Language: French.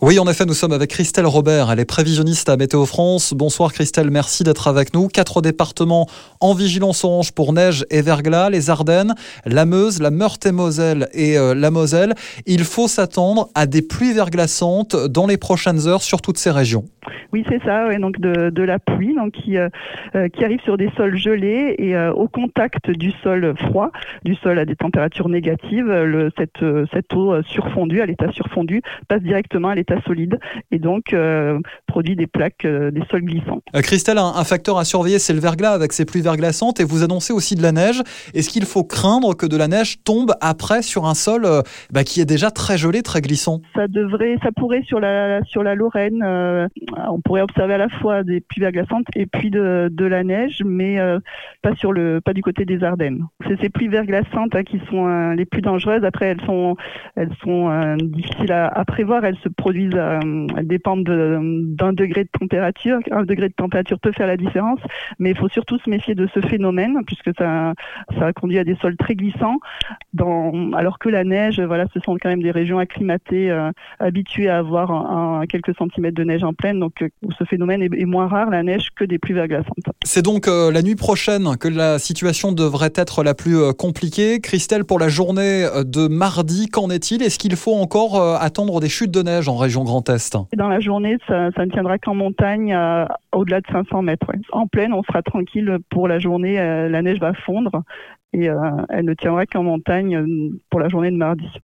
Oui, en effet, nous sommes avec Christelle Robert. Elle est prévisionniste à Météo France. Bonsoir Christelle, merci d'être avec nous. Quatre départements en vigilance orange pour neige et verglas, les Ardennes, la Meuse, la Meurthe-et-Moselle et euh, la Moselle. Il faut s'attendre à des pluies verglaçantes dans les prochaines heures sur toutes ces régions. Oui, c'est ça, donc de, la pluie donc qui, euh, euh, qui arrive sur des sols gelés et euh, au contact du sol froid, du sol à des températures négatives, le, cette, cette eau surfondue, à l'état surfondu, passe directement à l'état solide et donc produit des plaques, des sols glissants. Christelle, un, facteur à surveiller, c'est le verglas avec ses pluies verglaçantes et vous annoncez aussi de la neige. Est-ce qu'il faut craindre que de la neige tombe après sur un sol bah, qui est déjà très gelé, très glissant? Ça devrait, ça pourrait sur la, sur la Lorraine on pourrait observer à la fois des pluies verglaçantes et puis de, la neige, mais euh, pas sur le, pas du côté des Ardennes. C'est ces pluies verglaçantes hein, qui sont euh, les plus dangereuses. Après, elles sont, elles sont euh, difficiles à, prévoir. Elles se produisent, elles dépendent d'un degré de température. Un degré de température peut faire la différence, mais il faut surtout se méfier de ce phénomène puisque ça, ça conduit à des sols très glissants. Alors que la neige, voilà, ce sont quand même des régions acclimatées, habituées à avoir quelques centimètres de neige en pleine. Donc où ce phénomène est, moins rare, la neige, que des pluies verglaçantes. C'est donc euh, la nuit prochaine que la situation devrait être la plus euh, compliquée. Christelle, pour la journée euh, de mardi, qu'en est-il? Est-ce qu'il faut encore attendre des chutes de neige en région Grand Est? Dans la journée, ça, ne tiendra qu'en montagne, au-delà de 500 mètres. En pleine, on sera tranquille pour la journée. la neige va fondre et elle ne tiendra qu'en montagne pour la journée de mardi.